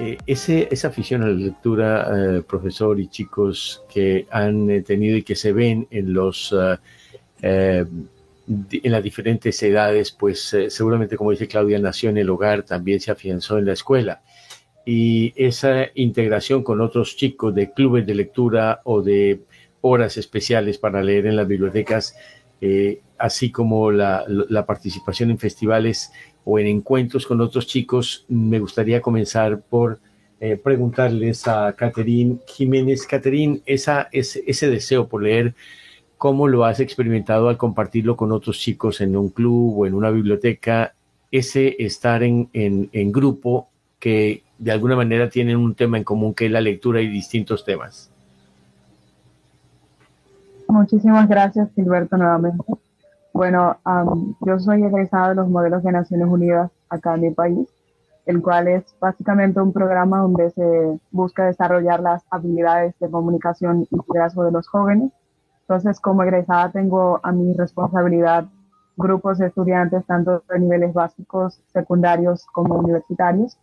Eh, ese, esa afición a la lectura, eh, profesor y chicos que han eh, tenido y que se ven en los en las diferentes edades, pues seguramente, como dice Claudia, nació en el hogar, también se afianzó en la escuela. Y esa integración con otros chicos de clubes de lectura o de horas especiales para leer en las bibliotecas, así como la, la participación en festivales, o en encuentros con otros chicos, me gustaría comenzar por eh, preguntarles a Caterín Jiménez. Caterín, ese, ese deseo por leer, ¿cómo lo has experimentado al compartirlo con otros chicos en un club o en una biblioteca? Ese estar en, en, en grupo que de alguna manera tienen un tema en común que es la lectura y distintos temas. Muchísimas gracias, Gilberto, nuevamente. Bueno, yo soy egresada de los modelos de Naciones Unidas acá en mi país, el cual es básicamente un programa donde se busca desarrollar las habilidades de comunicación y liderazgo de los jóvenes. Entonces, como egresada tengo a mi responsabilidad grupos de estudiantes tanto de niveles básicos, secundarios como universitarios.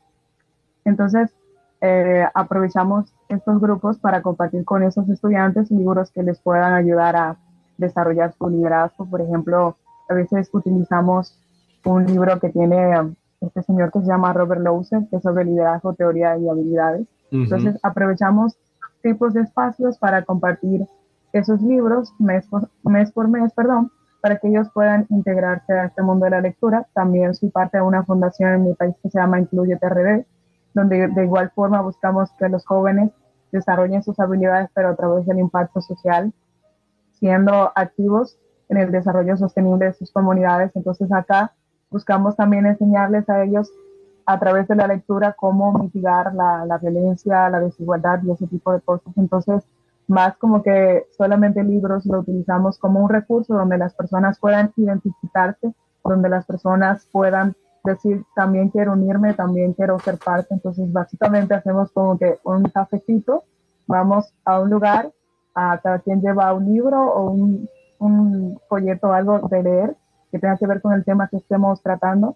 Entonces, eh, aprovechamos estos grupos para compartir con esos estudiantes libros que les puedan ayudar a desarrollar su liderazgo. Por ejemplo, a veces utilizamos un libro que tiene um, este señor que se llama Robert Lowser, que es sobre liderazgo, teoría y habilidades. Entonces, aprovechamos tipos de espacios para compartir esos libros mes por, mes por mes, perdón, para que ellos puedan integrarse a este mundo de la lectura. También soy parte de una fundación en mi país que se llama Incluye TRD, donde de igual forma buscamos que los jóvenes desarrollen sus habilidades, pero a través del impacto social siendo activos en el desarrollo sostenible de sus comunidades. Entonces acá buscamos también enseñarles a ellos a través de la lectura cómo mitigar la, la violencia, la desigualdad y ese tipo de cosas. Entonces, más como que solamente libros lo utilizamos como un recurso donde las personas puedan identificarse, donde las personas puedan decir, también quiero unirme, también quiero ser parte. Entonces, básicamente hacemos como que un cafecito, vamos a un lugar a cada quien lleva un libro o un, un folleto algo de leer que tenga que ver con el tema que estemos tratando.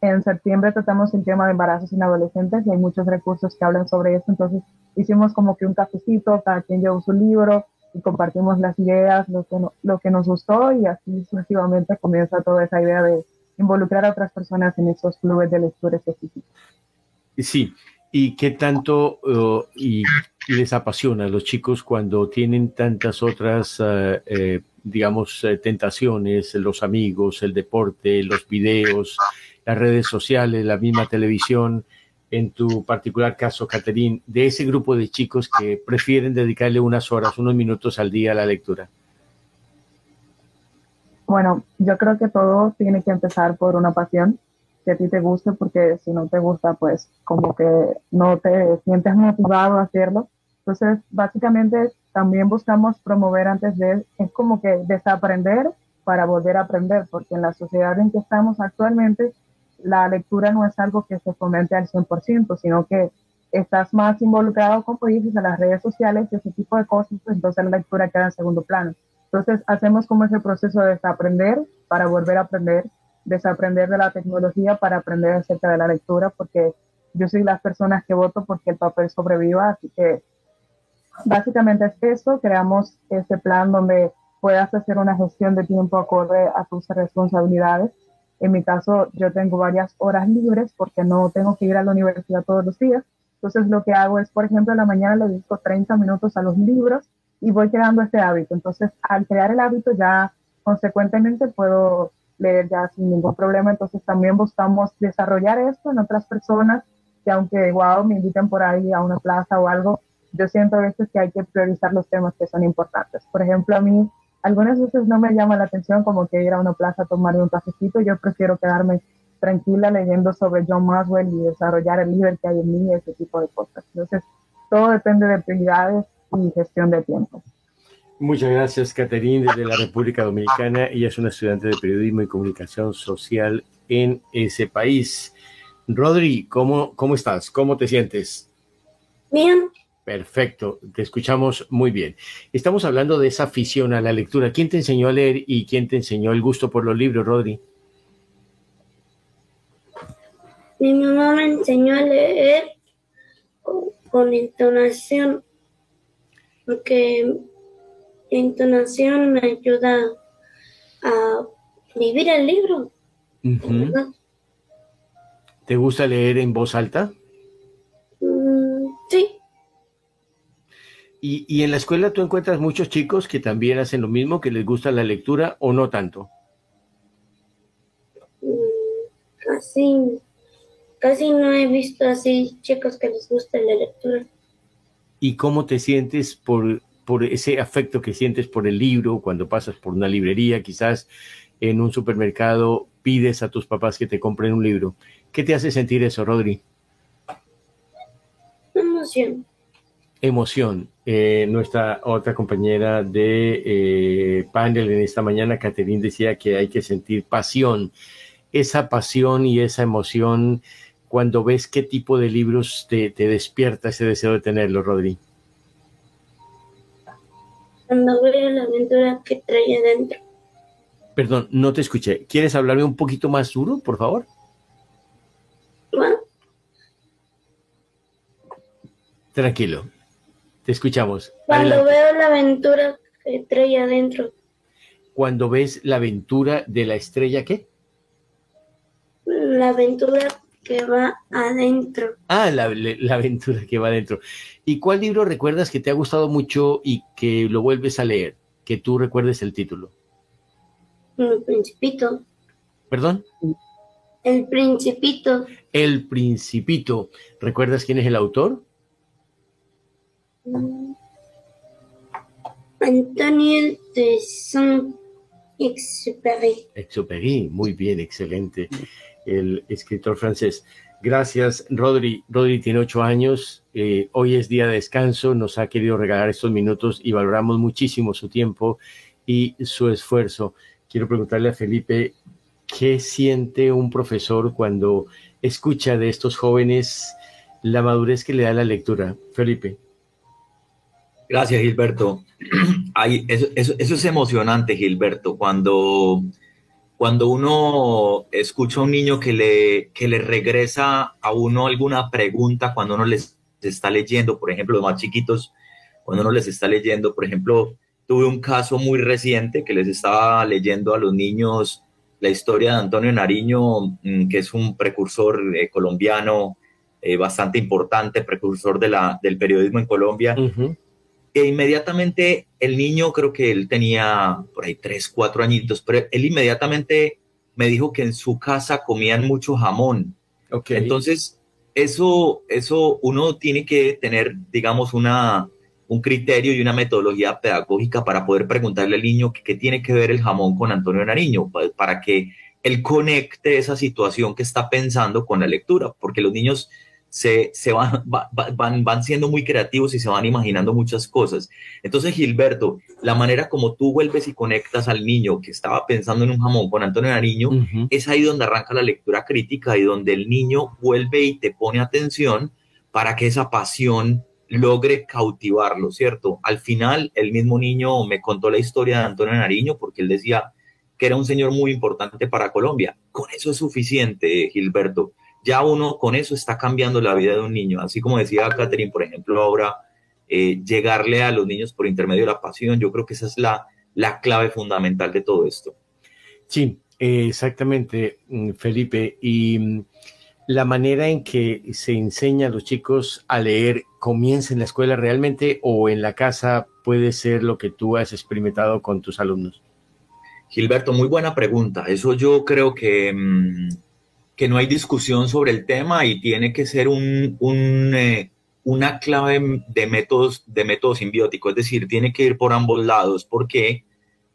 En septiembre tratamos el tema de embarazos en adolescentes y hay muchos recursos que hablan sobre eso. Entonces hicimos como que un cafecito, cada quien llevó su libro y compartimos las ideas, lo que, lo que nos gustó y así sucesivamente comienza toda esa idea de involucrar a otras personas en esos clubes de lectura específicos. Sí, ¿y qué tanto uh, y les apasiona a los chicos cuando tienen tantas otras, eh, digamos, eh, tentaciones, los amigos, el deporte, los videos, las redes sociales, la misma televisión? En tu particular caso, Caterín, de ese grupo de chicos que prefieren dedicarle unas horas, unos minutos al día a la lectura. Bueno, yo creo que todo tiene que empezar por una pasión a ti te guste, porque si no te gusta, pues como que no te sientes motivado a hacerlo. Entonces, básicamente también buscamos promover antes de, es como que desaprender para volver a aprender, porque en la sociedad en que estamos actualmente, la lectura no es algo que se fomente al 100%, sino que estás más involucrado, como dices, en las redes sociales y ese tipo de cosas, pues entonces la lectura queda en segundo plano. Entonces, hacemos como ese proceso de desaprender para volver a aprender, desaprender de la tecnología para aprender acerca de la lectura, porque yo soy las personas que voto porque el papel sobreviva, así que Básicamente es eso, creamos este plan donde puedas hacer una gestión de tiempo acorde a tus responsabilidades. En mi caso, yo tengo varias horas libres porque no tengo que ir a la universidad todos los días. Entonces, lo que hago es, por ejemplo, en la mañana le dedico 30 minutos a los libros y voy creando este hábito. Entonces, al crear el hábito, ya consecuentemente puedo leer ya sin ningún problema. Entonces, también buscamos desarrollar esto en otras personas que, aunque igual me inviten por ahí a una plaza o algo, yo siento a veces que hay que priorizar los temas que son importantes. Por ejemplo, a mí algunas veces no me llama la atención como que ir a una plaza a tomar un cafecito, yo prefiero quedarme tranquila leyendo sobre John Maxwell y desarrollar el líder que hay en mí, ese tipo de cosas. Entonces, todo depende de prioridades y gestión de tiempo. Muchas gracias, Caterine, desde la República Dominicana. Ella es una estudiante de periodismo y comunicación social en ese país. Rodri, ¿cómo, cómo estás? ¿Cómo te sientes? Bien. Perfecto, te escuchamos muy bien. Estamos hablando de esa afición a la lectura. ¿Quién te enseñó a leer y quién te enseñó el gusto por los libros, Rodri? Mi mamá me enseñó a leer con, entonación, porque entonación me ayuda a vivir el libro. ¿Te gusta leer en voz alta? Mm, sí. ¿Y, ¿Y, en la escuela tú encuentras muchos chicos que también hacen lo mismo, que les gusta la lectura o no tanto? Mm, casi Casi no he visto así chicos que les guste la lectura. ¿Y cómo te sientes por, por ese afecto que sientes por el libro cuando pasas por una librería, quizás en un supermercado, pides a tus papás que te compren un libro? ¿Qué te hace sentir eso, Rodri? Emoción. Emoción. Eh, nuestra otra compañera de eh, panel en esta mañana, Caterine, decía que hay que sentir pasión. Esa pasión y esa emoción cuando ves qué tipo de libros te, despierta ese deseo de tenerlo, Rodri? Cuando veo la aventura que trae adentro. Perdón, no te escuché. ¿Quieres hablarme un poquito más duro, por favor? Bueno. Tranquilo. Te escuchamos. Cuando veo la aventura que trae adentro. Cuando ves la aventura de la estrella, ¿qué? La aventura que va adentro. Ah, la, aventura que va adentro. ¿Y cuál libro recuerdas que te ha gustado mucho y que lo vuelves a leer? Que tú recuerdes el título. El Principito. ¿Perdón? El Principito. El Principito. ¿Recuerdas quién es el autor? Antonio de Saint-Exupéry. Exupéry, muy bien, excelente el escritor francés. Gracias, Rodri. Rodri tiene ocho años, eh, hoy es día de descanso, nos ha querido regalar estos minutos y valoramos muchísimo su tiempo y su esfuerzo. Quiero preguntarle a Felipe, ¿qué siente un profesor cuando escucha de estos jóvenes la madurez que le da la lectura? Felipe. Gracias, Gilberto. eso es emocionante, Gilberto, cuando cuando uno escucha a un niño que le, que le regresa a uno alguna pregunta cuando uno les está leyendo, por ejemplo, los más chiquitos, cuando uno les está leyendo, por ejemplo, tuve un caso muy reciente que les estaba leyendo a los niños la historia de Antonio Nariño, mm, que es un precursor eh, colombiano eh, bastante importante, precursor de del periodismo en Colombia. E inmediatamente el niño, creo que él tenía por ahí tres, cuatro añitos, pero él inmediatamente me dijo que en su casa comían mucho jamón. Okay. Entonces, eso, eso uno tiene que tener, digamos, una, un criterio y una metodología pedagógica para poder preguntarle al niño qué tiene que ver el jamón con Antonio Nariño, para que él conecte esa situación que está pensando con la lectura, porque los niños se, van, van, van siendo muy creativos y se van imaginando muchas cosas. Entonces, Gilberto, la manera como tú vuelves y conectas al niño que estaba pensando en un jamón con Antonio Nariño, es ahí donde arranca la lectura crítica y donde el niño vuelve y te pone atención para que esa pasión logre cautivarlo, ¿cierto? Al final, el mismo niño me contó la historia de Antonio Nariño porque él decía que era un señor muy importante para Colombia. Con eso es suficiente, Gilberto ya uno con eso está cambiando la vida de un niño. Así como decía Catherine, por ejemplo, ahora eh, llegarle a los niños por intermedio de la pasión, yo creo que esa es la, la clave fundamental de todo esto. Sí, exactamente, mm, Felipe. Y mm, la manera en que se enseña a los chicos a leer comienza en la escuela realmente o en la casa puede ser lo que tú has experimentado con tus alumnos. Gilberto, muy buena pregunta. Eso yo creo que... Mm, que no hay discusión sobre el tema y tiene que ser un, eh, una clave de métodos, de método simbiótico, es decir, tiene que ir por ambos lados. ¿Por qué?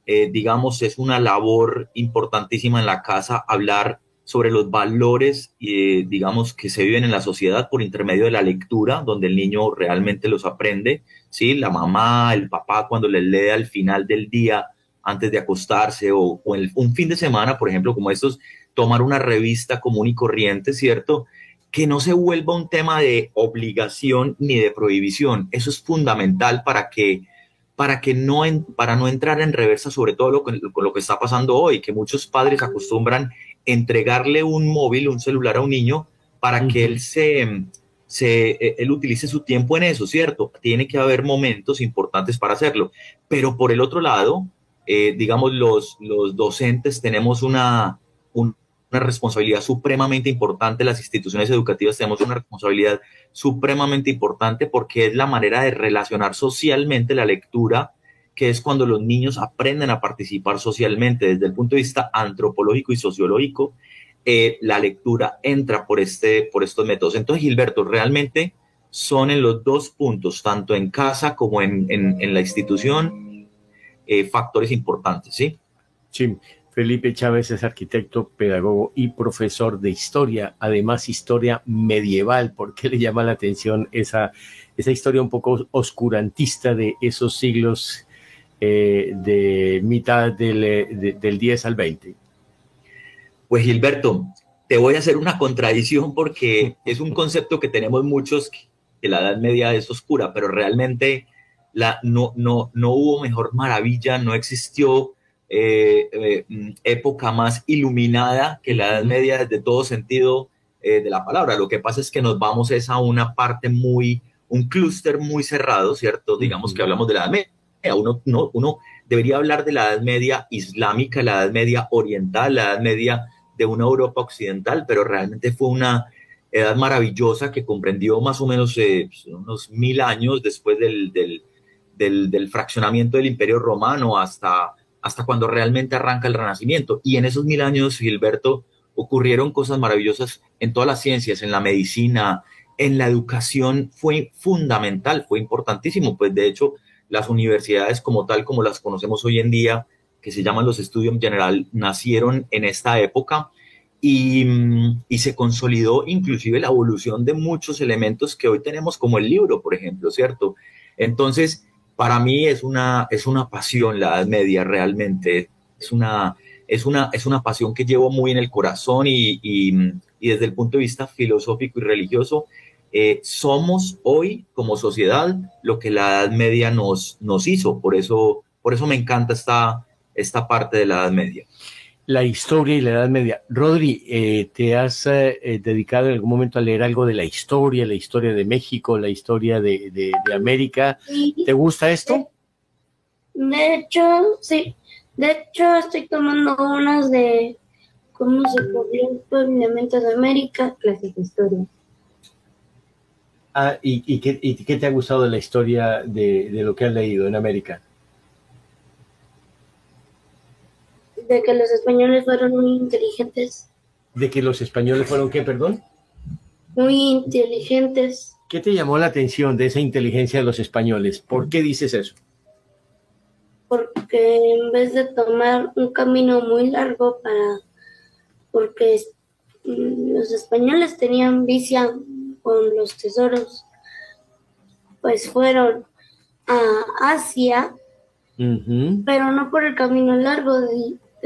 eh, digamos, es una labor importantísima en la casa hablar sobre los valores, eh, digamos, que se viven en la sociedad por intermedio de la lectura, donde el niño realmente los aprende, ¿sí? La mamá, el papá, cuando les lee al final del día, antes de acostarse, o, un fin de semana, por ejemplo, como estos, tomar una revista común y corriente, ¿cierto? Que no se vuelva un tema de obligación ni de prohibición. Eso es fundamental para que para que no para no entrar en reversa sobre todo lo, con lo que está pasando hoy, que muchos padres acostumbran entregarle un móvil, un celular a un niño para que él se, se, eh, él utilice su tiempo en eso, ¿cierto? Tiene que haber momentos importantes para hacerlo. Pero por el otro lado, eh, digamos, los, los docentes tenemos una, una responsabilidad supremamente importante, las instituciones educativas tenemos una responsabilidad supremamente importante porque es la manera de relacionar socialmente la lectura que es cuando los niños aprenden a participar socialmente desde el punto de vista antropológico y sociológico, eh, la lectura entra por, este, por estos métodos. Entonces, Gilberto, realmente son en los dos puntos, tanto en casa como en, en, la institución, eh, factores importantes, ¿sí? Sí. Felipe Chávez es arquitecto, pedagogo y profesor de historia, además historia medieval. ¿Por qué le llama la atención esa, esa historia un poco oscurantista de esos siglos eh, de mitad del, 10 al 20? Pues Gilberto, te voy a hacer una contradicción porque es un concepto que tenemos muchos que la Edad Media es oscura, pero realmente la, no, no, no hubo mejor maravilla, no existió eh, eh, época más iluminada que la Edad Media desde todo sentido de la palabra. Lo que pasa es que nos vamos es a una parte muy, un clúster muy cerrado, ¿cierto? Digamos que hablamos de la Edad Media uno, no, uno debería hablar de la Edad Media islámica, la Edad Media oriental, la Edad Media de una Europa occidental, pero realmente fue una edad maravillosa que comprendió más o menos eh, pues, unos mil años después del, del, fraccionamiento del Imperio Romano hasta, hasta cuando realmente arranca el Renacimiento. Y en esos mil años, Gilberto, ocurrieron cosas maravillosas en todas las ciencias, en la medicina, en la educación, fue fundamental, fue importantísimo. Pues de hecho, las universidades como tal, como las conocemos hoy en día, que se llaman los Studium General, nacieron en esta época y, mm, y, se consolidó inclusive la evolución de muchos elementos que hoy tenemos, como el libro, por ejemplo, ¿cierto? Entonces, para mí es una, es una pasión la Edad Media, realmente. Es una, es, una, es una pasión que llevo muy en el corazón y, y, desde el punto de vista filosófico y religioso eh, somos hoy como sociedad lo que la Edad Media nos, nos hizo. Por eso, por eso me encanta esta, esta parte de la Edad Media. La historia y la Edad Media. Rodri, eh, ¿te has eh, dedicado en algún momento a leer algo de la historia, la historia de México, la historia de, de, América? ¿Te gusta esto? De hecho, sí. De hecho, estoy tomando unas de cómo se podría el de América, clases de historia. Ah, ¿y, qué, te ha gustado de la historia de, lo que has leído en América? De que los españoles fueron muy inteligentes. ¿De que los españoles fueron qué, perdón? Muy inteligentes. ¿Qué te llamó la atención de esa inteligencia de los españoles? ¿Por qué dices eso? Porque en vez de tomar un camino muy largo para... Porque mm, los españoles tenían visión con los tesoros, pues fueron a Asia, pero no por el camino largo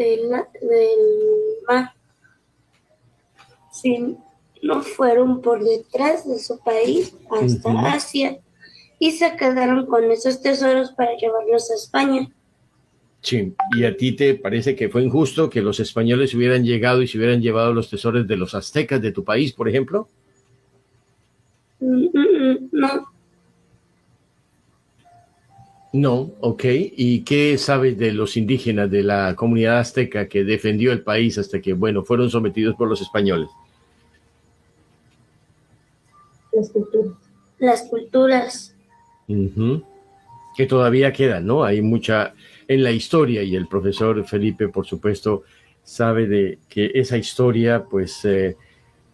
del, del, mar, sino fueron por detrás de su país hasta Asia y se quedaron con esos tesoros para llevarlos a España. Sí, ¿y a ti te parece que fue injusto que los españoles hubieran llegado y se hubieran llevado los tesoros de los aztecas de tu país, por ejemplo? No. No, ok. ¿Y qué sabes de los indígenas de la comunidad azteca que defendió el país hasta que, bueno, fueron sometidos por los españoles? Las culturas. Las culturas. Que todavía quedan, ¿no? Hay mucha en la historia y el profesor Felipe, por supuesto, sabe de que esa historia, pues, eh,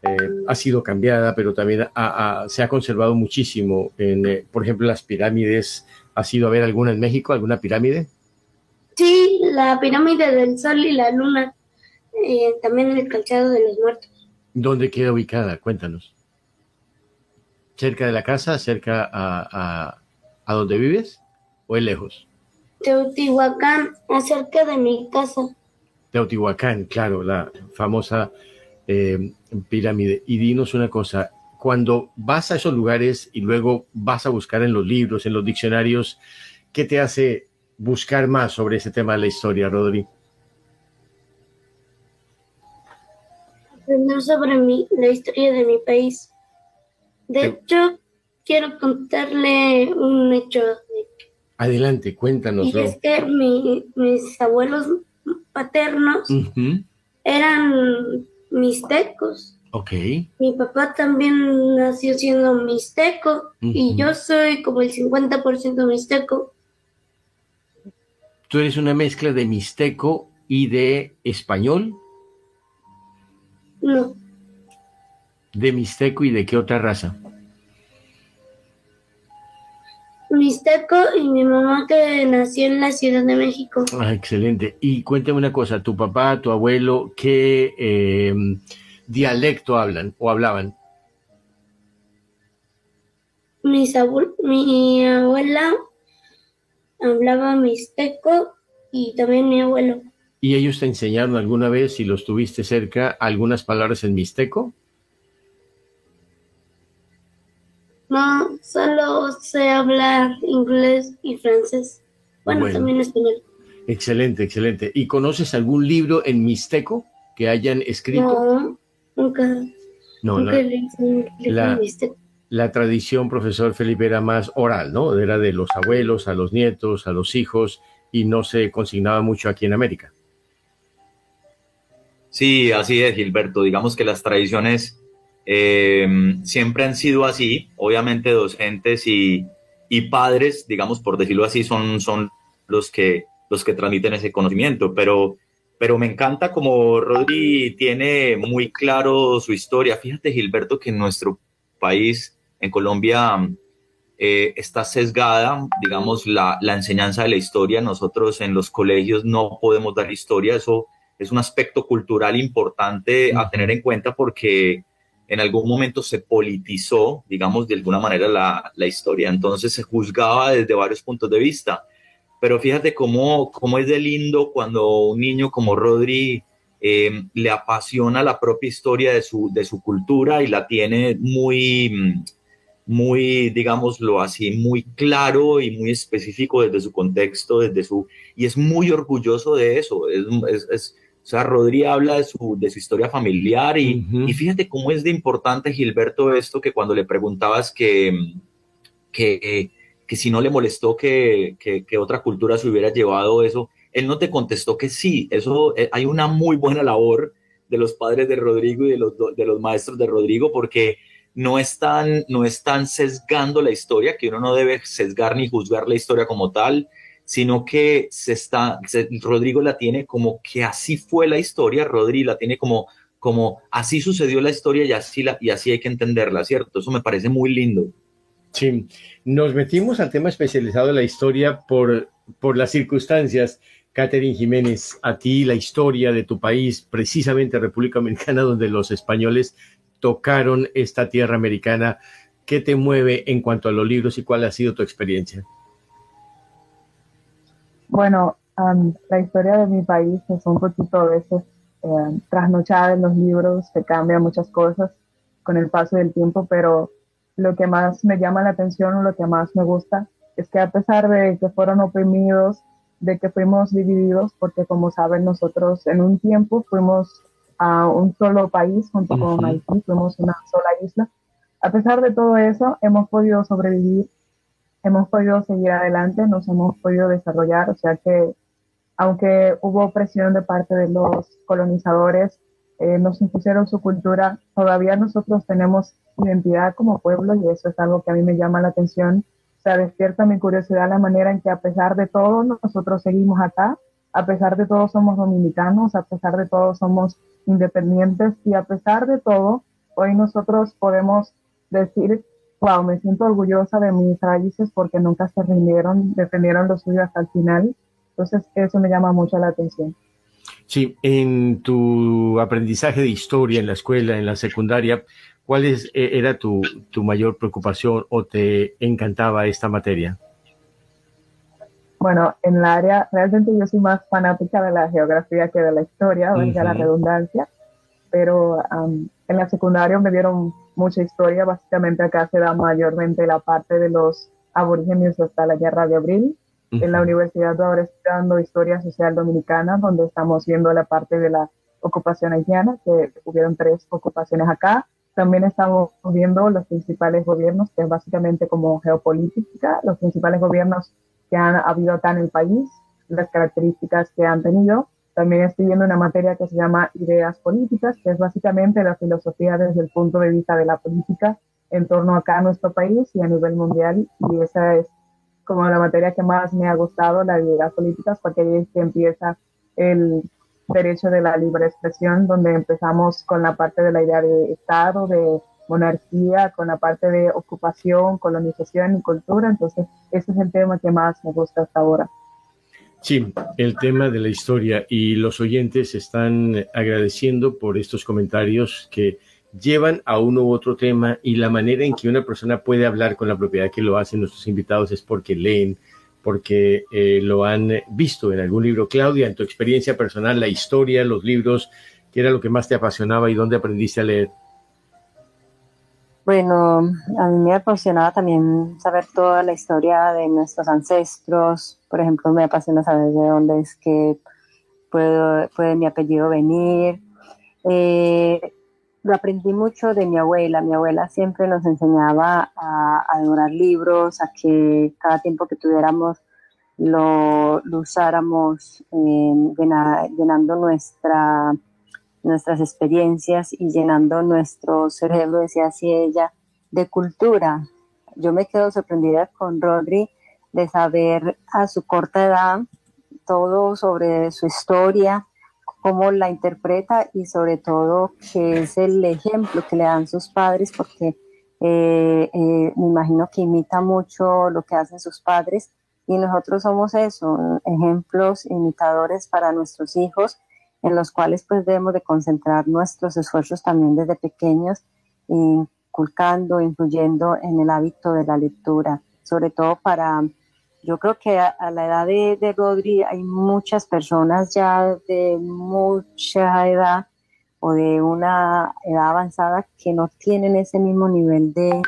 eh, ha sido cambiada, pero también se ha conservado muchísimo. En, eh, por ejemplo, las pirámides. ¿Ha sido a ver alguna en México, alguna pirámide? Sí, la pirámide del Sol y la Luna, eh, también el calzado de los muertos. ¿Dónde queda ubicada? Cuéntanos. ¿Cerca de la casa? ¿Cerca a, a, a donde vives? ¿O es lejos? Teotihuacán, acerca de mi casa. Teotihuacán, claro, la famosa eh, pirámide. Y dinos una cosa, cuando vas a esos lugares y luego vas a buscar en los libros, en los diccionarios, ¿qué te hace buscar más sobre ese tema de la historia, Rodri? Aprender sobre mi, la historia de mi país. De hecho, quiero contarle un hecho. Adelante, cuéntanos. Y es que mi, mis abuelos paternos eran mixtecos. Ok. Mi papá también nació siendo mixteco y yo soy como el 50% mixteco. ¿Tú eres una mezcla de mixteco y de español? No. ¿De mixteco y de qué otra raza? Mixteco y mi mamá que nació en la Ciudad de México. Ah, excelente. Y cuéntame una cosa, tu papá, tu abuelo, ¿qué eh, dialecto hablan o hablaban? Mis abuel mi abuela hablaba mixteco y también mi abuelo. ¿Y ellos te enseñaron alguna vez, si los tuviste cerca, algunas palabras en mixteco? No, solo sé hablar inglés y francés. Bueno, Bueno. también español. Excelente, excelente. ¿Y conoces algún libro en mixteco que hayan escrito? No, nunca, No, nunca la, la tradición, profesor Felipe, era más oral, ¿no? Era de los abuelos a los nietos, a los hijos, y no se consignaba mucho aquí en América. Sí, así es, Gilberto. Digamos que las tradiciones eh, siempre han sido así. Obviamente docentes y, y padres, digamos, por decirlo así, son, son los, que, los que transmiten ese conocimiento. Pero, pero me encanta como Rodri tiene muy claro su historia. Fíjate, Gilberto, que en nuestro país, en Colombia, eh, está sesgada, digamos, la, la enseñanza de la historia. Nosotros en los colegios no podemos dar historia. Eso es un aspecto cultural importante a tener en cuenta porque en algún momento se politizó, digamos, de alguna manera la, la historia. Entonces se juzgaba desde varios puntos de vista. Pero fíjate cómo, cómo es de lindo cuando un niño como Rodri eh, le apasiona la propia historia de su, de su cultura y la tiene muy, muy, digámoslo así, muy claro y muy específico desde su contexto, desde su, y es muy orgulloso de eso. Es, es, es, o sea, Rodri habla de su, de su historia familiar y, y fíjate cómo es de importante, Gilberto, esto que cuando le preguntabas que, que, que si no le molestó que, que, que otra cultura se hubiera llevado eso, él no te contestó que sí. Eso eh, hay una muy buena labor de los padres de Rodrigo y de los, de los maestros de Rodrigo porque no están, no están sesgando la historia, que uno no debe sesgar ni juzgar la historia como tal, sino que se está, se- Rodrigo la tiene como que así fue la historia, Rodri la tiene como, como así sucedió la historia y así, la, y así hay que entenderla, ¿cierto? Eso me parece muy lindo. Sí, nos metimos al tema especializado de la historia por, por las circunstancias. Catherine Jiménez, a ti la historia de tu país, precisamente República Dominicana, donde los españoles tocaron esta tierra americana. ¿Qué te mueve en cuanto a los libros y cuál ha sido tu experiencia? Bueno, am, la historia de mi país es un poquito a veces eh, trasnochada en los libros, se cambian muchas cosas con el paso del tiempo, pero lo que más me llama la atención o lo que más me gusta es que a pesar de que fueron oprimidos, de que fuimos divididos, porque como saben nosotros en un tiempo fuimos a un solo país junto con. Haití, fuimos una sola isla. A pesar de todo eso, hemos podido sobrevivir hemos podido seguir adelante, nos hemos podido desarrollar, o sea que aunque hubo presión de parte de los colonizadores, eh, nos impusieron su cultura, todavía nosotros tenemos identidad como pueblo y eso es algo que a mí me llama la atención. O sea, despierta mi curiosidad la manera en que a pesar de todo nosotros seguimos acá, a pesar de todo somos dominicanos, a pesar de todo somos independientes y a pesar de todo, hoy nosotros podemos decir wow, me siento orgullosa de mis raíces porque nunca se rindieron, defendieron lo suyo hasta el final. Entonces, eso me llama mucho la atención. Sí, en tu aprendizaje de historia en la escuela, en la secundaria, ¿cuál es, eh, era tu, tu mayor preocupación o te encantaba esta materia? Bueno, en la área, realmente yo soy más fanática de la geografía que de la historia, valga la redundancia, pero en la secundaria me dieron mucha historia, básicamente acá se da mayormente la parte de los aborígenes hasta la guerra de abril. En la universidad ahora estoy dando historia social dominicana, donde estamos viendo la parte de la ocupación haitiana, que hubieron tres ocupaciones acá. También estamos viendo los principales gobiernos, que es básicamente como geopolítica, los principales gobiernos que han habido acá en el país, las características que han tenido. También estoy viendo una materia que se llama ideas políticas, que es básicamente la filosofía desde el punto de vista de la política en torno acá a nuestro país y a nivel mundial. Y esa es como la materia que más me ha gustado, la ideas políticas, porque ahí es que empieza el derecho de la libre expresión, donde empezamos con la parte de la idea de Estado, de monarquía, con la parte de ocupación, colonización y cultura. Entonces, ese es el tema que más me gusta hasta ahora. Sí, el tema de la historia y los oyentes están agradeciendo por estos comentarios que llevan a uno u otro tema y la manera en que una persona puede hablar con la propiedad que lo hacen nuestros invitados es porque leen, porque eh, lo han visto en algún libro. Claudia, en tu experiencia personal, la historia, los libros, ¿qué era lo que más te apasionaba y dónde aprendiste a leer? Bueno, a mí me apasionaba también saber toda la historia de nuestros ancestros. Por ejemplo, me apasiona saber de dónde es que puede mi apellido venir. Eh, lo aprendí mucho de mi abuela. Mi abuela siempre nos enseñaba a, adorar libros, a que cada tiempo que tuviéramos lo, usáramos eh, llenando nuestra nuestras experiencias y llenando nuestro cerebro, decía así ella, de cultura. Yo me quedo sorprendida con Rodri de saber a su corta edad todo sobre su historia, cómo la interpreta y sobre todo que es el ejemplo que le dan sus padres porque eh, eh, me imagino que imita mucho lo que hacen sus padres. Y nosotros somos eso, ejemplos imitadores para nuestros hijos en los cuales pues debemos de concentrar nuestros esfuerzos también desde pequeños, inculcando, influyendo en el hábito de la lectura, sobre todo para, yo creo que a, la edad de, de, Rodri hay muchas personas ya de mucha edad o de una edad avanzada que no tienen ese mismo nivel de,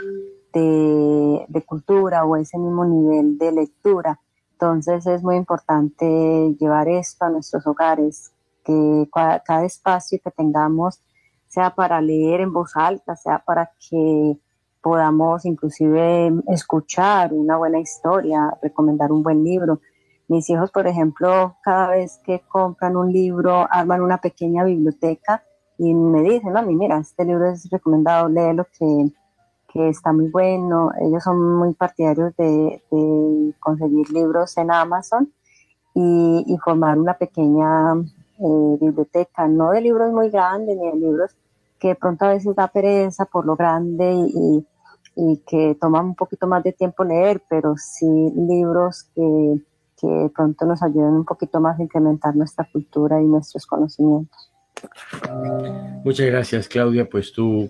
de, de cultura o ese mismo nivel de lectura. Entonces es muy importante llevar esto a nuestros hogares, que cada, espacio que tengamos sea para leer en voz alta, sea para que podamos inclusive escuchar una buena historia, recomendar un buen libro. Mis hijos, por ejemplo, cada vez que compran un libro, arman una pequeña biblioteca y me dicen, mami, mira, este libro es recomendado, léelo que, que está muy bueno. Ellos son muy partidarios de, conseguir libros en Amazon y, y formar una pequeña eh, biblioteca, no de libros muy grandes ni de libros que de pronto a veces da pereza por lo grande y, y que toman un poquito más de tiempo leer, pero sí libros que, que pronto nos ayuden un poquito más a incrementar nuestra cultura y nuestros conocimientos. Muchas gracias, Claudia. Pues tú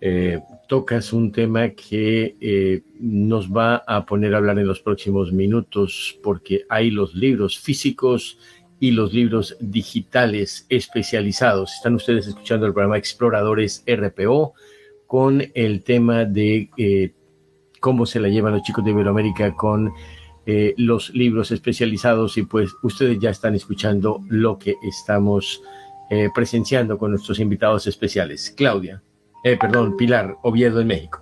eh, tocas un tema que eh, nos va a poner a hablar en los próximos minutos, porque hay los libros físicos y los libros digitales especializados. Están ustedes escuchando el programa Exploradores RPO con el tema de eh, cómo se la llevan los chicos de Iberoamérica con eh, los libros especializados y pues ustedes ya están escuchando lo que estamos eh, presenciando con nuestros invitados especiales. Claudia, perdón, Pilar Oviedo en México.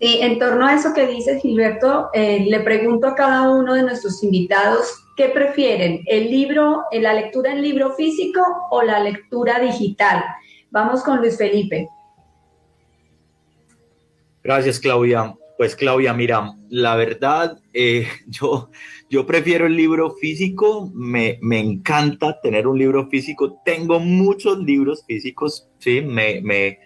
Sí, en torno a eso que dice Gilberto, le pregunto a cada uno de nuestros invitados ¿Qué prefieren? ¿El libro, la lectura en libro físico o la lectura digital? Vamos con Luis Felipe. Gracias, Claudia. Pues Claudia, mira, la verdad, eh, yo, yo prefiero el libro físico, me, me, encanta tener un libro físico, tengo muchos libros físicos, sí, me, me,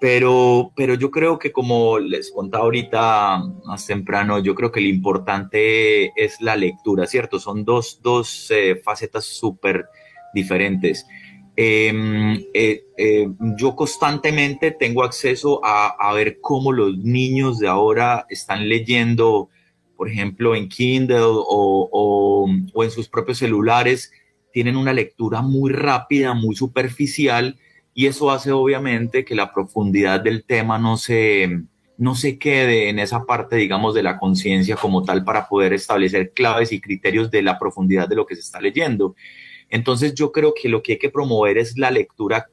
Pero, pero yo creo que como les contaba ahorita más temprano, yo creo que lo importante es la lectura, ¿cierto? Son dos, dos eh, facetas súper diferentes. Em, eh, eh, yo constantemente tengo acceso a, ver cómo los niños de ahora están leyendo, por ejemplo, en Kindle o, o, o en sus propios celulares, tienen una lectura muy rápida, muy superficial y eso hace obviamente que la profundidad del tema no se, no se quede en esa parte, digamos, de la conciencia como tal para poder establecer claves y criterios de la profundidad de lo que se está leyendo. Entonces yo creo que lo que hay que promover es la lectura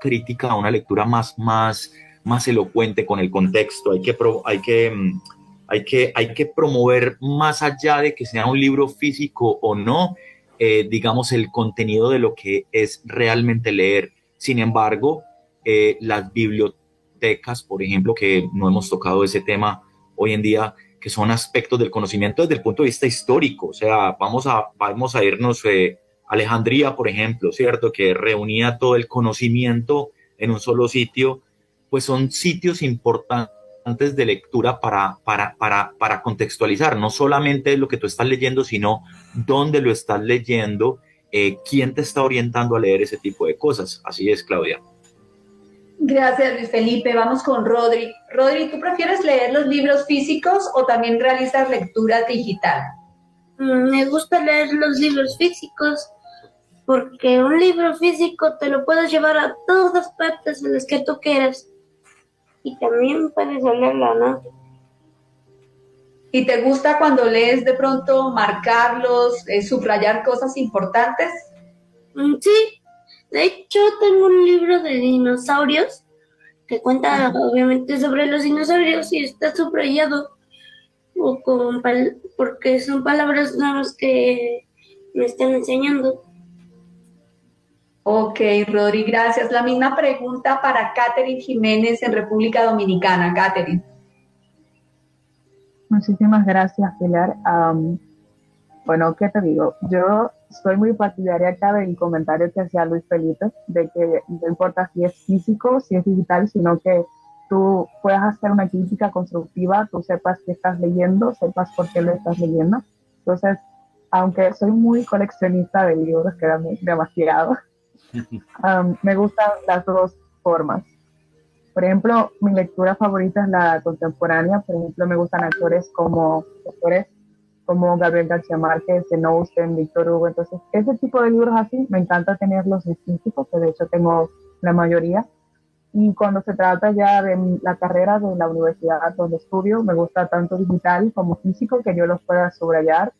crítica, una lectura más, más, más elocuente con el contexto. Hay que, hay que, mm, hay que, hay que promover más allá de que sea un libro físico o no, eh, digamos, el contenido de lo que es realmente leer sin embargo, eh, las bibliotecas, por ejemplo, que no hemos tocado ese tema hoy en día, que son aspectos del conocimiento desde el punto de vista histórico. O sea, vamos a, vamos a irnos eh, Alejandría, por ejemplo, ¿cierto? Que reunía todo el conocimiento en un solo sitio, pues son sitios importantes de lectura para, para, para, para contextualizar, no solamente lo que tú estás leyendo, sino dónde lo estás leyendo eh, quién te está orientando a leer ese tipo de cosas. Así es, Claudia. Gracias, Luis Felipe. Vamos con Rodri. Rodri, ¿tú prefieres leer los libros físicos o también realizas lectura digital? Mm, me gusta leer los libros físicos porque un libro físico te lo puedes llevar a todas partes en las que tú quieras y también puedes leerlo, ¿no? ¿Y te gusta cuando lees de pronto marcarlos, eh, subrayar cosas importantes? Mm, sí, de hecho tengo un libro de dinosaurios que cuenta obviamente sobre los dinosaurios y está subrayado o con porque son palabras nuevas que me están enseñando. Ok, Rodri, gracias. La misma pregunta para Catherine Jiménez en República Dominicana. Catherine. Muchísimas gracias, Pilar. bueno, ¿qué te digo? Yo soy muy partidaria acá del comentario que hacía Luis Felipe, de que no importa si es físico, si es digital, sino que tú puedas hacer una crítica constructiva, tú sepas qué estás leyendo, sepas por qué lo estás leyendo. Entonces, aunque soy muy coleccionista de libros, que demasiado, me gustan las dos formas. Por ejemplo, mi lectura favorita es la contemporánea. Por ejemplo, me gustan actores como actores como Gabriel García Márquez, Zen Austen, Víctor Hugo. Entonces, ese tipo de libros así, me encanta tenerlos en físico, que de hecho tengo la mayoría. Y cuando se trata ya de la carrera de la universidad donde estudio, me gusta tanto digital como físico, que yo los pueda subrayar.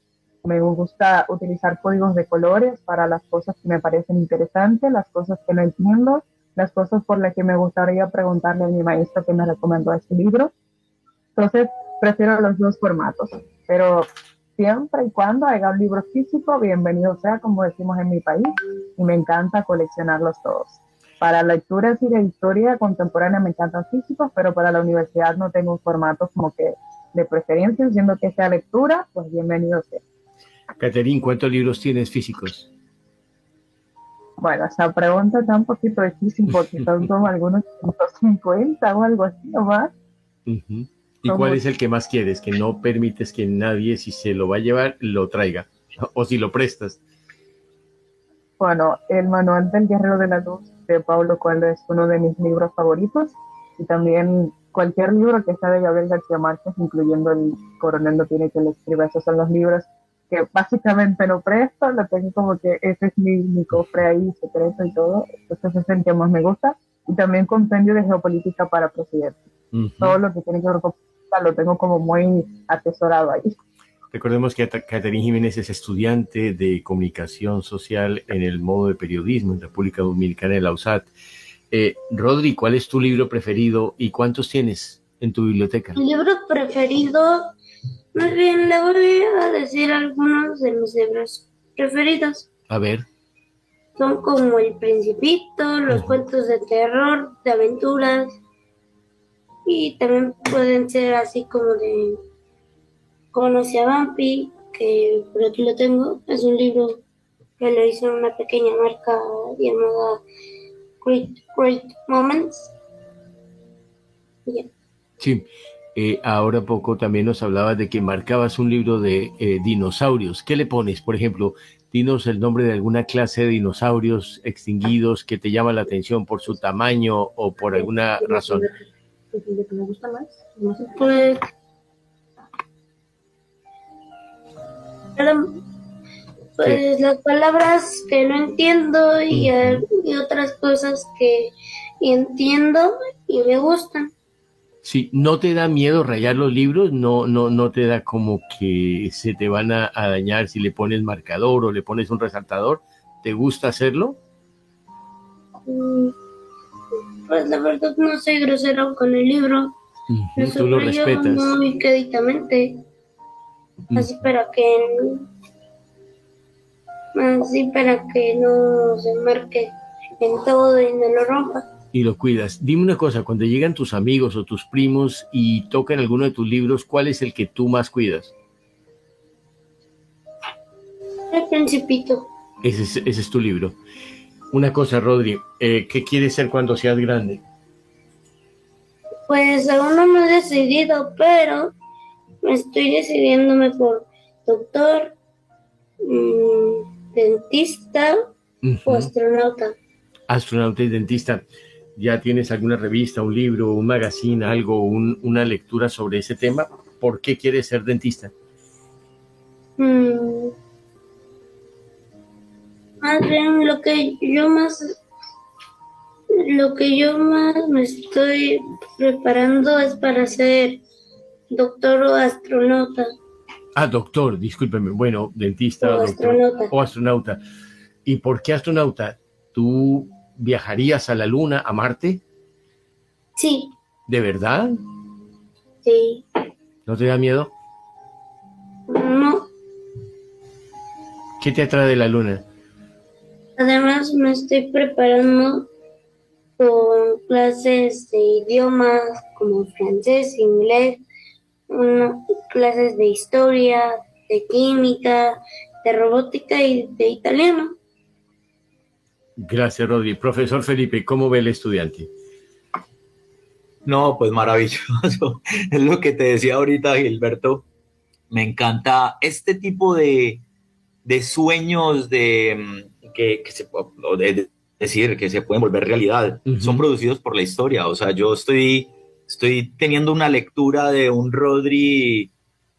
Me gusta utilizar códigos de colores para las cosas que me parecen interesantes, las cosas que no entiendo las cosas por las que me gustaría preguntarle a mi maestro que me recomendó este libro. Entonces, prefiero los dos formatos, pero siempre y cuando haya un libro físico, bienvenido sea, como decimos en mi país, y me encanta coleccionarlos todos. Para lecturas y de historia contemporánea me encantan físicos, pero para la universidad no tengo un formato como que de preferencia, siendo que sea lectura, pues bienvenido sea. Caterín, ¿cuántos libros tienes físicos? Bueno, esa pregunta está un poquito difícil porque son como algunos 150 o algo así nomás. ¿Y cuál es el que más quieres? Que no permites que nadie, si se lo va a llevar, lo traiga. O si lo prestas. Bueno, el Manual del Guerrero de la Luz de Pablo Coelho es uno de mis libros favoritos. Y también cualquier libro que sea de Gabriel García Márquez, incluyendo el Coronel no tiene que le escriba, esos son los libros que básicamente no presto, lo tengo como que ese es mi, mi cofre ahí secreto y todo, entonces es el que más me gusta. Y también compendio de geopolítica para presidente. Todo lo que tiene que ver con política lo tengo como muy atesorado ahí. Recordemos que Catherine Jiménez es estudiante de comunicación social en el modo de periodismo en República Dominicana de la USAT. Eh, Rodri, ¿cuál es tu libro preferido y cuántos tienes en tu biblioteca? Mi libro preferido más bien, le voy a decir algunos de mis libros preferidos. A ver. Son como El Principito, los cuentos de terror, de aventuras. Y también pueden ser así como de Conoce a Vampi, que por aquí lo tengo. Es un libro que lo hizo una pequeña marca llamada Great, Great Moments. Sí. Eh, ahora poco también nos hablabas de que marcabas un libro de eh, dinosaurios. ¿Qué le pones? Por ejemplo, dinos el nombre de alguna clase de dinosaurios extinguidos que te llama la atención por su tamaño o por alguna razón. ¿Qué me gusta más? Pues, pues las palabras que no entiendo y, y otras cosas que entiendo y me gustan. Sí, ¿no te da miedo rayar los libros? ¿No, no, no te da como que se te van a, dañar si le pones marcador o le pones un resaltador? ¿Te gusta hacerlo? Mm, pues la verdad no soy grosero con el libro. tú lo respetas. Muy queditamente. Mm. Así para que así para que no se marque en todo y no lo rompa y lo cuidas. Dime una cosa, cuando llegan tus amigos o tus primos y tocan alguno de tus libros, ¿cuál es el que tú más cuidas? El Principito. Ese es, tu libro. Una cosa, Rodri, eh, ¿qué quieres ser cuando seas grande? Pues aún no me he decidido, pero me estoy decidiéndome por doctor, mm, dentista o astronauta. Astronauta y dentista ya tienes alguna revista, un libro, un magazine, algo, una lectura sobre ese tema, ¿por qué quieres ser dentista? Mm. Más bien lo que yo más lo que yo más me estoy preparando es para ser doctor o astronauta. Ah, doctor, discúlpeme. Bueno, dentista o astronauta. o astronauta. ¿Y por qué astronauta? ¿Tú ¿Viajarías a la Luna, a Marte? Sí. ¿De verdad? Sí. ¿No te da miedo? No. ¿Qué te atrae de la Luna? Además me estoy preparando con clases de idiomas como francés, inglés, clases de historia, de química, de robótica y de italiano. Gracias, Rodri. Profesor Felipe, ¿cómo ve el estudiante? No, pues maravilloso. Es lo que te decía ahorita, Gilberto. Me encanta este tipo de, sueños de mm, que, se de decir que se pueden volver realidad. Son producidos por la historia. O sea, yo estoy, estoy teniendo una lectura de un Rodri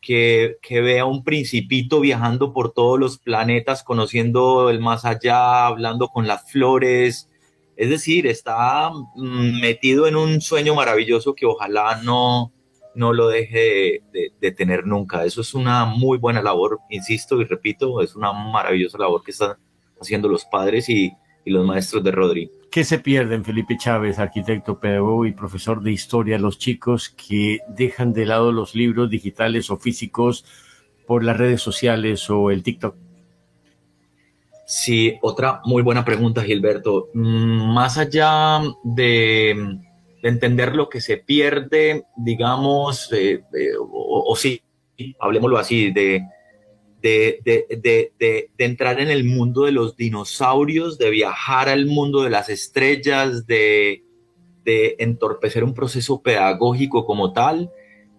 que, que vea un principito viajando por todos los planetas, conociendo el más allá, hablando con las flores. Es decir, está mm, metido en un sueño maravilloso que ojalá no, no lo deje de, tener nunca. Eso es una muy buena labor, insisto y repito, es una maravillosa labor que están haciendo los padres y, y los maestros de Rodri. ¿Qué se pierden, Felipe Chávez, arquitecto, pedagogo y profesor de historia, los chicos que dejan de lado los libros digitales o físicos por las redes sociales o el TikTok? Sí, otra muy buena pregunta, Gilberto. Mm, más allá de, entender lo que se pierde, digamos, eh, eh, o, o, sí, hablemoslo así, de, de, entrar en el mundo de los dinosaurios, de viajar al mundo de las estrellas, de, entorpecer un proceso pedagógico como tal.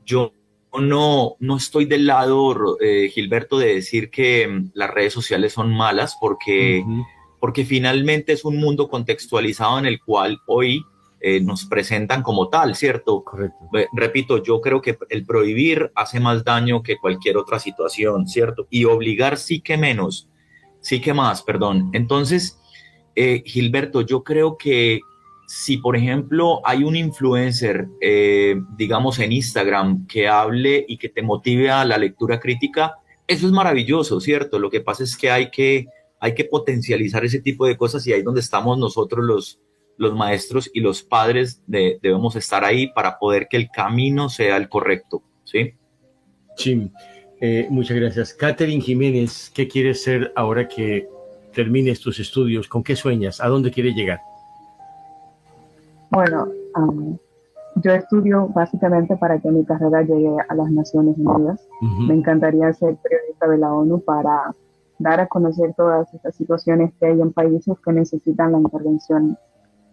Yo no, no estoy del lado, eh, Gilberto, de decir que mm, las redes sociales son malas, porque, porque finalmente es un mundo contextualizado en el cual hoy eh, nos presentan como tal, ¿cierto? Correcto. repito, yo creo que el prohibir hace más daño que cualquier otra situación, ¿cierto? Y obligar sí que menos, sí que más, perdón. Entonces, eh, Gilberto, yo creo que si, por ejemplo, hay un influencer, eh, digamos, en Instagram que hable y que te motive a la lectura crítica, eso es maravilloso, ¿cierto? Lo que pasa es que hay que, hay que potencializar ese tipo de cosas y ahí es donde estamos nosotros los los maestros y los padres debemos estar ahí para poder que el camino sea el correcto, ¿sí? Sí, eh, muchas gracias. Catherine Jiménez, ¿qué quieres ser ahora que termines tus estudios? ¿Con qué sueñas? ¿A dónde quieres llegar? Bueno, yo estudio básicamente para que mi carrera llegue a las Naciones Unidas. Me encantaría ser periodista de la ONU para dar a conocer todas estas situaciones que hay en países que necesitan la intervención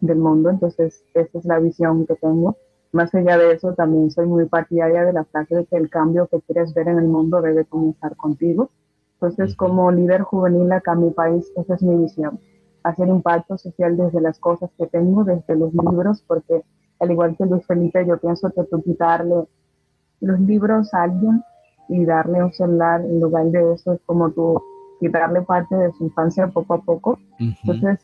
del mundo. Entonces, esa es la visión que tengo. más allá de eso, también soy muy partidaria de la frase de que el cambio que quieres ver en el mundo debe comenzar contigo. Entonces, como líder juvenil acá en mi país, esa es mi visión, hacer impacto social desde las cosas que tengo, desde los libros, porque al igual que Luis Felipe, yo pienso que tú quitarle los libros a alguien y darle un celular en lugar de eso es como tú quitarle parte de su infancia poco a poco. Entonces,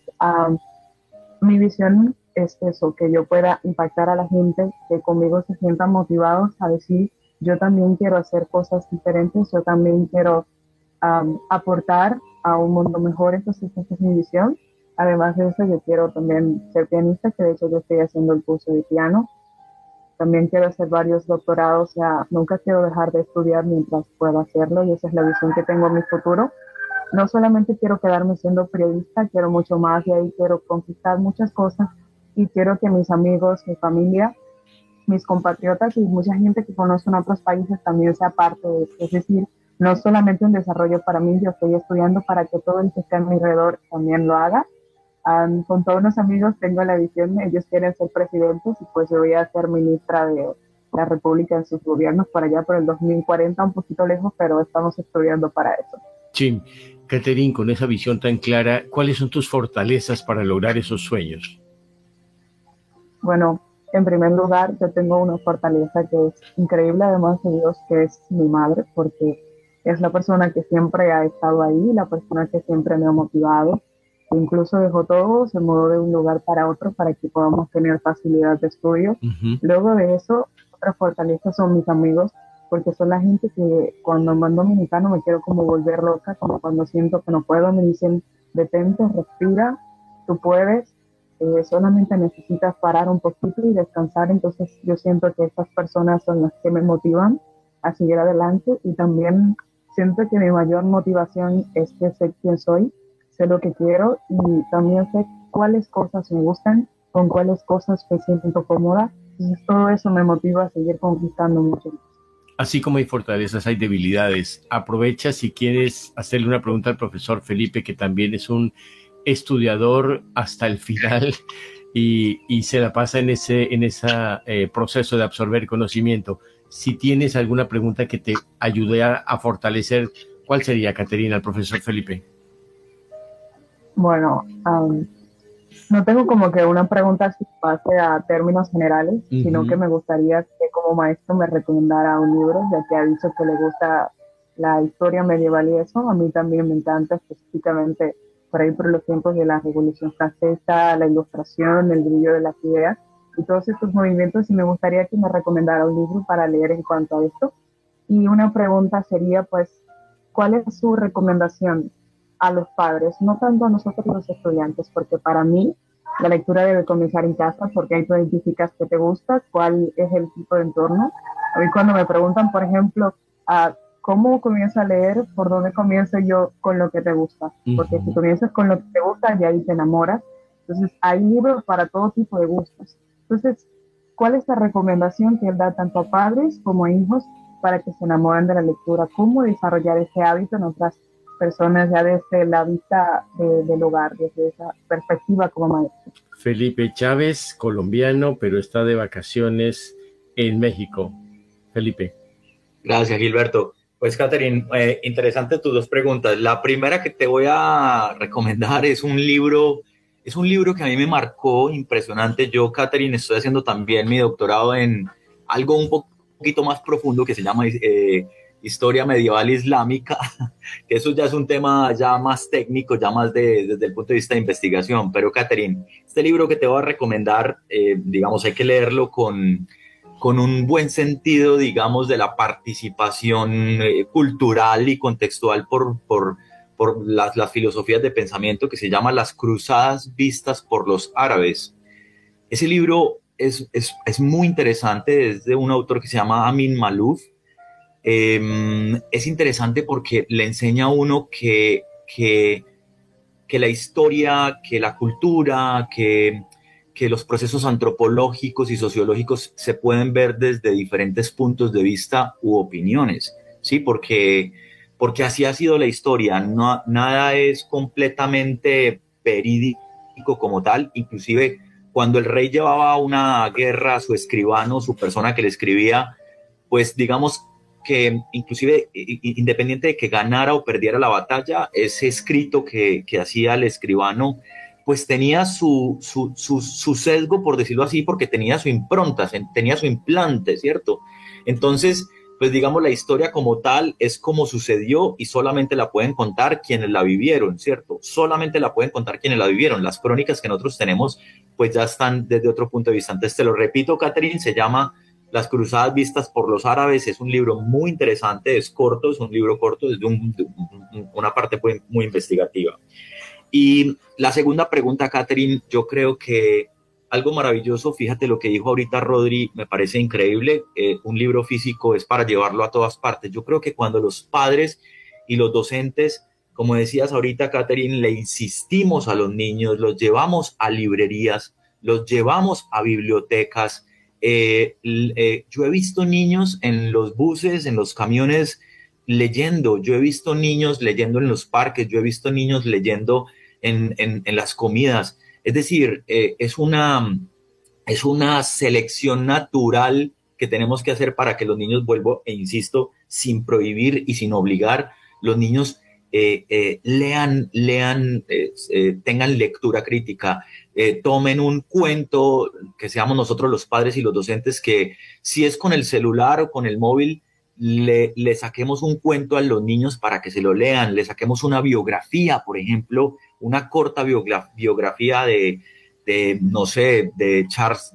mi visión es eso, que yo pueda impactar a la gente, que conmigo se sientan motivados a decir, yo también quiero hacer cosas diferentes, yo también quiero aportar a un mundo mejor, entonces esa es mi visión. Además de eso, yo quiero también ser pianista, que de hecho yo estoy haciendo el curso de piano. También quiero hacer varios doctorados, o sea, nunca quiero dejar de estudiar mientras pueda hacerlo y esa es la visión que tengo en mi futuro. No solamente quiero quedarme siendo periodista, quiero mucho más y ahí quiero conquistar muchas cosas y quiero que mis amigos, mi familia, mis compatriotas y mucha gente que conoce en otros países también sea parte de Es decir, no solamente un desarrollo para mí, yo estoy estudiando para que todo el que está a mi alrededor también lo haga. con todos los amigos tengo la visión, ellos quieren ser presidentes y pues yo voy a ser ministra de la República en sus gobiernos para allá por el 2040, un poquito lejos, pero estamos estudiando para eso. Sí, Catherine, con esa visión tan clara, ¿cuáles son tus fortalezas para lograr esos sueños? Bueno, en primer lugar, yo tengo una fortaleza que es increíble, además de Dios, que es mi madre, porque es la persona que siempre ha estado ahí, la persona que siempre me ha motivado. Incluso dejó todo, se mudó de un lugar para otro para que podamos tener facilidad de estudio. Luego de eso, otra fortaleza son mis amigos, porque son la gente que cuando ando dominicano me quiero como volver loca, como cuando siento que no puedo, me dicen, detente, respira, tú puedes, eh, solamente necesitas parar un poquito y descansar, entonces yo siento que estas personas son las que me motivan a seguir adelante y también siento que mi mayor motivación es que sé quién soy, sé lo que quiero y también sé cuáles cosas me gustan, con cuáles cosas me siento cómoda. Entonces todo eso me motiva a seguir conquistando mucho. Así como hay fortalezas, hay debilidades. Aprovecha si quieres hacerle una pregunta al profesor Felipe, que también es un estudiador hasta el final y, se la pasa en ese en ese eh, proceso de absorber conocimiento si tienes alguna pregunta que te ayude a, fortalecer, ¿cuál sería, Caterina, el profesor Felipe? Bueno, no tengo como que una pregunta que pase a términos generales, sino que me gustaría que como maestro me recomendara un libro, ya que ha dicho que le gusta la historia medieval y eso. A mí también me encanta específicamente por ahí por los tiempos de la Revolución Francesa, la ilustración, el brillo de las ideas y todos estos movimientos y me gustaría que me recomendara un libro para leer en cuanto a esto. Y una pregunta sería, pues, ¿cuál es su recomendación a los padres, no tanto a nosotros los estudiantes, porque para mí la lectura debe comenzar en casa porque ahí tú identificas qué te gusta, cuál es el tipo de entorno. A mí cuando me preguntan, por ejemplo, a cómo comienzo a leer, por dónde comienzo yo con lo que te gusta, porque si comienzas con lo que te gusta, ya ahí te enamoras. Entonces hay libros para todo tipo de gustos. Entonces, ¿cuál es la recomendación que él da tanto a padres como a hijos para que se enamoren de la lectura? ¿Cómo desarrollar ese hábito en otras personas ya desde la vista del hogar, desde esa perspectiva como maestro? Felipe Chávez, colombiano, pero está de vacaciones en México. Felipe. Gracias, Gilberto. Pues, Catherine, eh, interesante tus dos preguntas. La primera que te voy a recomendar es un libro es un libro que a mí me marcó impresionante. Yo, Catherine, estoy haciendo también mi doctorado en algo un poquito más profundo que se llama eh, Historia Medieval Islámica, que eso ya es un tema ya más técnico, ya más desde el punto de vista de investigación. Pero, Catherine, este libro que te voy a recomendar, eh, digamos, hay que leerlo con, con un buen sentido, digamos, de la participación eh, cultural y contextual por, por por las, filosofías de pensamiento que se llama Las Cruzadas Vistas por los Árabes. Ese libro es, muy interesante, es de un autor que se llama Amin Malouf. Em, es interesante porque le enseña a uno que, que, la historia, que la cultura, que, que los procesos antropológicos y sociológicos se pueden ver desde diferentes puntos de vista u opiniones, ¿sí? Porque porque así ha sido la historia, nada es completamente verídico como tal, inclusive cuando el rey llevaba a una guerra, su escribano, su persona que le escribía, pues digamos que inclusive independiente de que ganara o perdiera la batalla, ese escrito que, que hacía el escribano, pues tenía su, su, su, sesgo, por decirlo así, porque tenía su impronta, tenía su implante, ¿cierto? Entonces, pues digamos, la historia como tal es como sucedió y solamente la pueden contar quienes la vivieron, ¿cierto? Solamente la pueden contar quienes la vivieron. Las crónicas que nosotros tenemos, pues ya están desde otro punto de vista. Entonces, te lo repito, Catherine, se llama Las Cruzadas Vistas por los Árabes. Es un libro muy interesante, es corto, es un libro corto, desde una parte muy, muy investigativa. Y la segunda pregunta, Catherine, yo creo que algo maravilloso, fíjate lo que dijo ahorita Rodri, me parece increíble, eh, un libro físico es para llevarlo a todas partes. Yo creo que cuando los padres y los docentes, como decías ahorita, Catherine, le insistimos a los niños, los llevamos a librerías, los llevamos a bibliotecas. Eh, eh, yo he visto niños en los buses, en los camiones, leyendo, yo he visto niños leyendo en los parques, yo he visto niños leyendo en, en, las comidas. Es decir, eh, es, una, es una selección natural que tenemos que hacer para que los niños, vuelvo e insisto, sin prohibir y sin obligar, los niños eh, eh, lean, lean, tengan lectura crítica, tomen un cuento, que seamos nosotros los padres y los docentes, que si es con el celular o con el móvil, le, saquemos un cuento a los niños para que se lo lean, le saquemos una biografía, por ejemplo, una corta biografía de, no sé, de Charles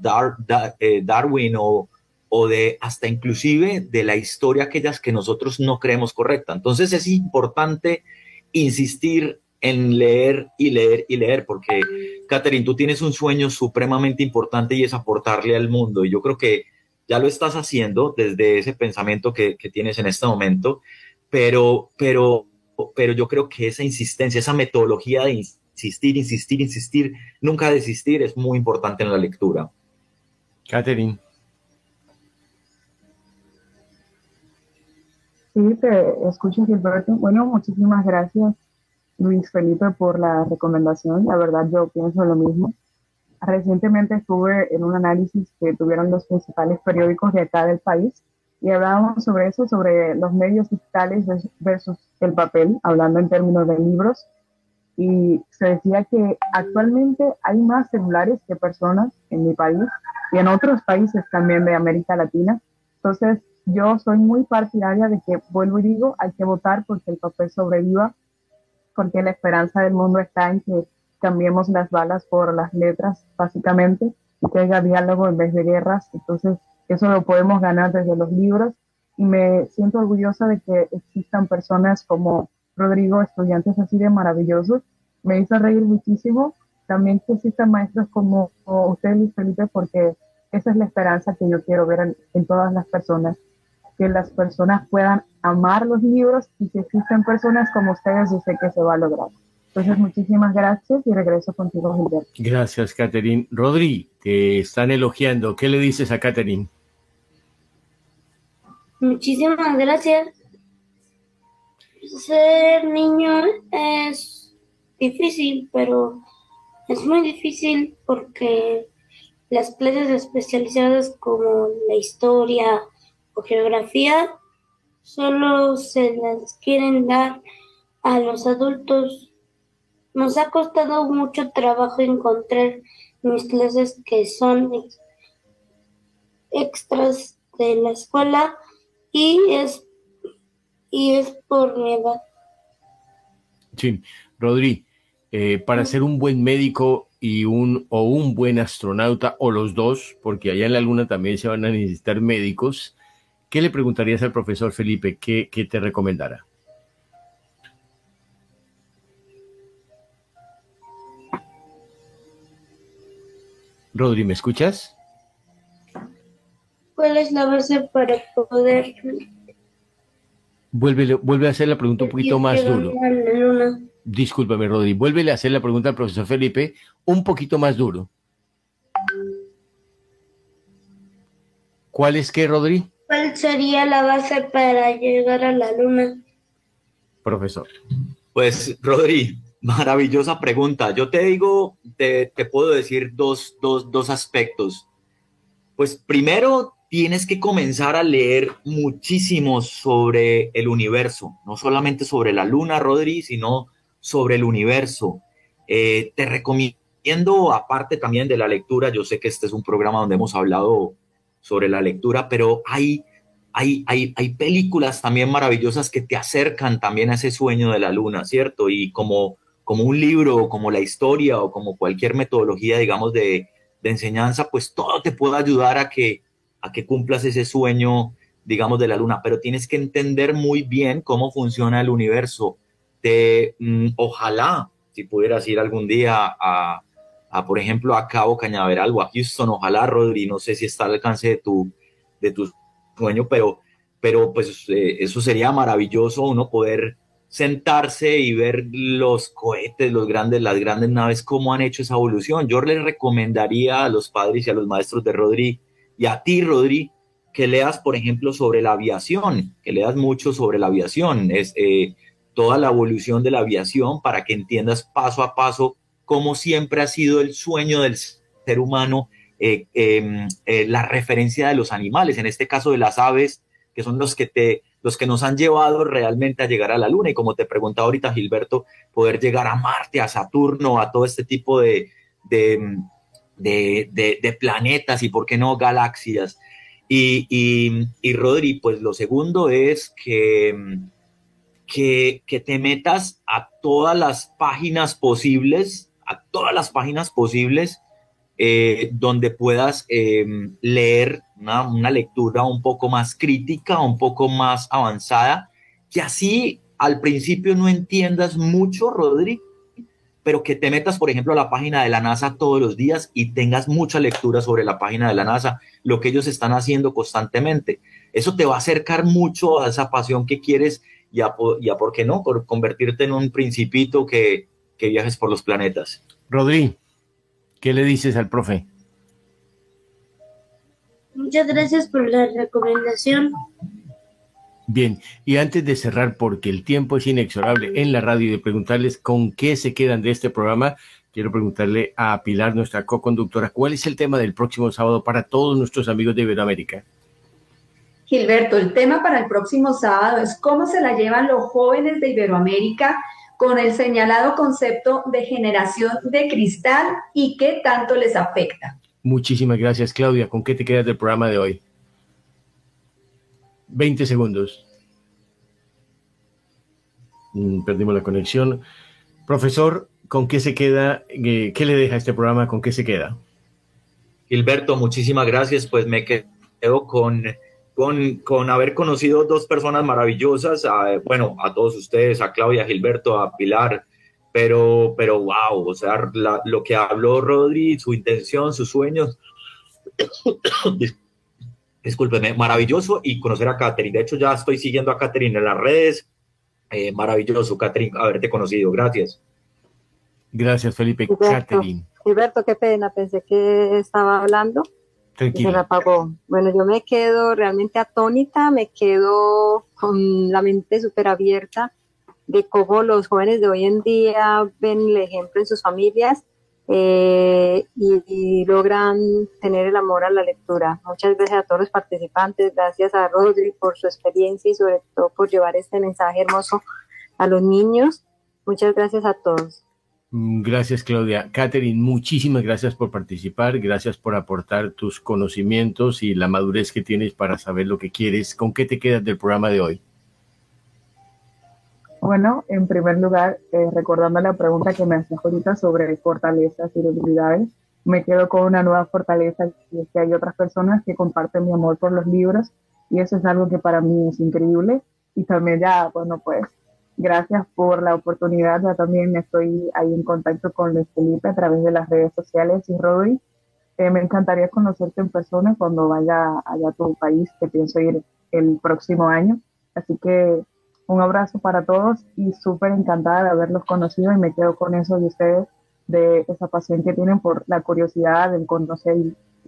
eh, Darwin o, o de hasta inclusive de la historia aquellas que nosotros no creemos correcta. Entonces es importante insistir en leer y leer y leer, porque, Catherine, tú tienes un sueño supremamente importante y es aportarle al mundo. Y yo creo que ya lo estás haciendo desde ese pensamiento que, que tienes en este momento, pero, pero pero yo creo que esa insistencia, esa metodología de insistir, insistir, insistir, nunca desistir es muy importante en la lectura. Catherine. Sí, te escucho, Gilberto. Bueno, muchísimas gracias, Luis Felipe, por la recomendación. La verdad, yo pienso lo mismo. Recientemente estuve en un análisis que tuvieron los principales periódicos de acá del país y hablábamos sobre eso, sobre los medios digitales versus el papel, hablando en términos de libros. Y se decía que actualmente hay más celulares que personas en mi país y en otros países también de América Latina. Entonces, yo soy muy partidaria de que, vuelvo y digo, hay que votar porque el papel sobreviva, porque la esperanza del mundo está en que cambiemos las balas por las letras, básicamente, y que haya diálogo en vez de guerras. Entonces, eso lo podemos ganar desde los libros y me siento orgullosa de que existan personas como Rodrigo, estudiantes así de maravillosos. Me hizo reír muchísimo. También que existan maestros como usted, Luis Felipe, porque esa es la esperanza que yo quiero ver en, todas las personas, que las personas puedan amar los libros y que existen personas como ustedes, yo sé que se va a lograr. Entonces, muchísimas gracias y regreso contigo, Gilberto. Gracias, Catherine. Rodri, te están elogiando. ¿Qué le dices a Catherine? Muchísimas gracias. Ser niño es difícil, pero es muy difícil porque las clases especializadas como la historia o geografía solo se las quieren dar a los adultos. Nos ha costado mucho trabajo encontrar mis clases que son extras de la escuela y es, y es por mi edad. Sí, Rodri, eh, para ser un buen médico y un, o un buen astronauta, o los dos, porque allá en la Luna también se van a necesitar médicos, ¿qué le preguntarías al profesor Felipe? ¿Qué, qué te recomendara? Rodri, ¿me escuchas? ¿Cuál es la base para poder... Vuelve, vuelve a hacer la pregunta un poquito más duro. Discúlpame, Rodri. Vuelve a hacer la pregunta al profesor Felipe un poquito más duro. ¿Cuál es qué, Rodri? ¿Cuál sería la base para llegar a la luna? Profesor. Pues, Rodri, Maravillosa pregunta. Yo te digo, te, te puedo decir dos, dos, dos aspectos. Pues primero, tienes que comenzar a leer muchísimo sobre el universo, no solamente sobre la luna, Rodri, sino sobre el universo. Eh, te recomiendo, aparte también de la lectura, yo sé que este es un programa donde hemos hablado sobre la lectura, pero hay, hay, hay, hay películas también maravillosas que te acercan también a ese sueño de la luna, ¿cierto? Y como, como un libro, como la historia o como cualquier metodología, digamos, de, de enseñanza, pues todo te puede ayudar a que a que cumplas ese sueño, digamos, de la luna, pero tienes que entender muy bien cómo funciona el universo. Te, mm, ojalá, si pudieras ir algún día a, por ejemplo, a Cabo Cañaveral o a Houston, ojalá, Rodri, no sé si está al alcance de tu, de sueño, pero, pero pues eh, eso sería maravilloso, uno poder sentarse y ver los cohetes, los grandes, las grandes naves, cómo han hecho esa evolución. Yo les recomendaría a los padres y a los maestros de Rodri y a ti, Rodri, que leas, por ejemplo, sobre la aviación, que leas mucho sobre la aviación, es eh, toda la evolución de la aviación para que entiendas paso a paso cómo siempre ha sido el sueño del ser humano, eh, em, eh, la referencia de los animales, en este caso de las aves, que son los que te los que nos han llevado realmente a llegar a la Luna. Y como te preguntaba ahorita, Gilberto, poder llegar a Marte, a Saturno, a todo este tipo de, de, de, planetas y, ¿por qué no, galaxias? Y, y, Rodri, pues lo segundo es que, que, que, te metas a todas las páginas posibles, a todas las páginas posibles, eh, donde puedas em, leer una, lectura un poco más crítica, un poco más avanzada, que así al principio no entiendas mucho, Rodri, pero que te metas, por ejemplo, a la página de la NASA todos los días y tengas mucha lectura sobre la página de la NASA, lo que ellos están haciendo constantemente. Eso te va a acercar mucho a esa pasión que quieres y a, ¿por qué no?, por convertirte en un principito que, que viajes por los planetas. Rodri, ¿qué le dices al profe? Muchas gracias por la recomendación. Bien, y antes de cerrar, porque el tiempo es inexorable en la radio y de preguntarles con qué se quedan de este programa, quiero preguntarle a Pilar, nuestra co-conductora, ¿cuál es el tema del próximo sábado para todos nuestros amigos de Iberoamérica? Gilberto, el tema para el próximo sábado es cómo se la llevan los jóvenes de Iberoamérica con el señalado concepto de generación de cristal y qué tanto les afecta. Muchísimas gracias, Claudia. ¿Con qué te quedas del programa de hoy? 20 segundos. Mm, perdimos la conexión. Profesor, ¿con qué se queda? Eh, ¿Qué le deja este programa? ¿Con qué se queda? Gilberto, muchísimas gracias. Pues me quedo con, con, con haber conocido dos personas maravillosas. bueno, a todos ustedes, a Claudia, a Gilberto, a Pilar. Pero, pero wow, o sea, lo que habló Rodri, su intención, sus sueños, discúlpeme, maravilloso y conocer a Catherine. De hecho, ya estoy siguiendo a Catherine en las redes. Eh, maravilloso, Catherine, haberte conocido. Gracias. Gracias, Felipe. Gilberto, Catherine. Gilberto, qué pena, pensé que estaba hablando. Se me apagó. Bueno, yo me quedo realmente atónita, me quedo con la mente súper abierta de cómo los jóvenes de hoy en día ven el ejemplo en sus familias eh, y, logran tener el amor a la lectura. Muchas gracias a todos los participantes, gracias a Rodri por su experiencia y sobre todo por llevar este mensaje hermoso a los niños. Muchas gracias a todos. Mm, gracias, Claudia. Catherine, muchísimas gracias por participar, gracias por aportar tus conocimientos y la madurez que tienes para saber lo que quieres. ¿Con qué te quedas del programa de hoy? Bueno, en primer lugar, eh, recordando la pregunta que me hacías ahorita sobre fortalezas y debilidades, me quedo con una nueva fortaleza y es que hay otras personas que comparten mi amor por los libros y eso es algo que para mí es increíble y también ya, bueno, pues gracias por la oportunidad, ya también estoy ahí en contacto con Luis Felipe a través de las redes sociales y Rodri. Eh, me encantaría conocerte en persona cuando vaya allá a tu país, que pienso ir el próximo año. Así que un abrazo para todos y súper encantada de haberlos conocido y me quedo con eso de ustedes, de esa pasión que tienen por la curiosidad, del conocer.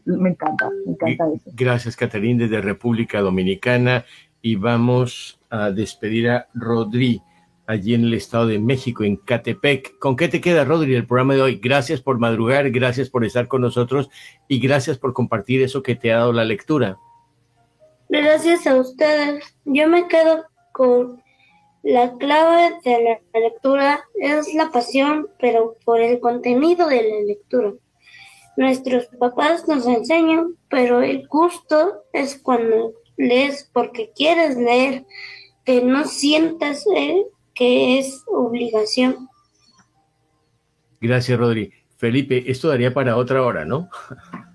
Me encanta, me encanta eso. Gracias, Caterine, desde República Dominicana. Y vamos a despedir a Rodri. Allí en el Estado de México, en Catepec. ¿Con qué te queda, Rodri, el programa de hoy? Gracias por madrugar, gracias por estar con nosotros y gracias por compartir eso que te ha dado la lectura. Gracias a ustedes. Yo me quedo con la clave de la lectura es la pasión, pero por el contenido de la lectura. Nuestros papás nos enseñan, pero el gusto es cuando lees porque quieres leer, que no sientas eh, que es obligación. Gracias, Rodri. Felipe, esto daría para otra hora, ¿no?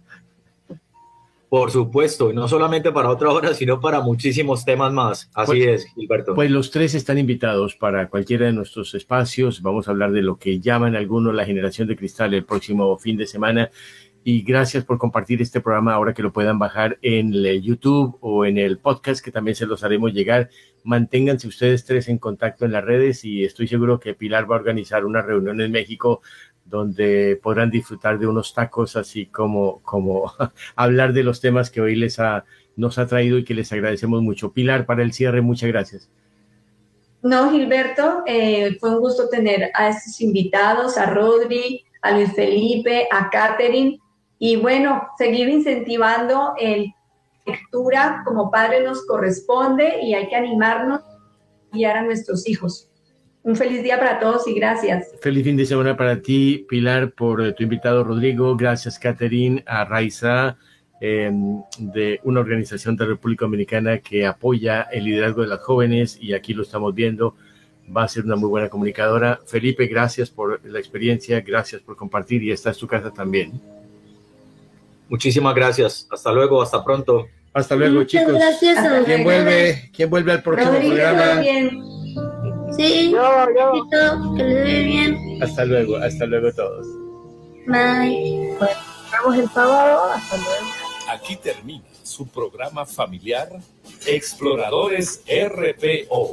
Por supuesto, no solamente para otra hora, sino para muchísimos temas más. Así pues, es, Gilberto. Pues los tres están invitados para cualquiera de nuestros espacios. Vamos a hablar de lo que llaman algunos la generación de cristal el próximo fin de semana. Y gracias por compartir este programa ahora que lo puedan bajar en YouTube o en el podcast que también se los haremos llegar. Manténganse ustedes tres en contacto en las redes y estoy seguro que Pilar va a organizar una reunión en México donde podrán disfrutar de unos tacos, así como, como hablar de los temas que hoy les ha, nos ha traído y que les agradecemos mucho. Pilar, para el cierre, muchas gracias. No, Gilberto, eh, fue un gusto tener a estos invitados, a Rodri, a Luis Felipe, a Catherine, y bueno, seguir incentivando el lectura como padre nos corresponde y hay que animarnos a guiar a nuestros hijos. Un feliz día para todos y gracias. Feliz fin de semana para ti, Pilar, por eh, tu invitado Rodrigo. Gracias, Catherine, a Raiza, em, de una organización de República Dominicana que apoya el liderazgo de las jóvenes y aquí lo estamos viendo. Va a ser una muy buena comunicadora. Felipe, gracias por la experiencia, gracias por compartir y esta es tu casa también. Muchísimas gracias. Hasta luego, hasta pronto. Hasta luego, Muchas chicos. gracias a ¿Quién vuelve? ¿Quién vuelve al próximo programa? bien. Sí, Yo, yo. Besito, que les vaya bien. Hasta luego, hasta luego todos. Bye. Nos vemos el sábado. Hasta luego. Aquí termina su programa familiar Exploradores RPO.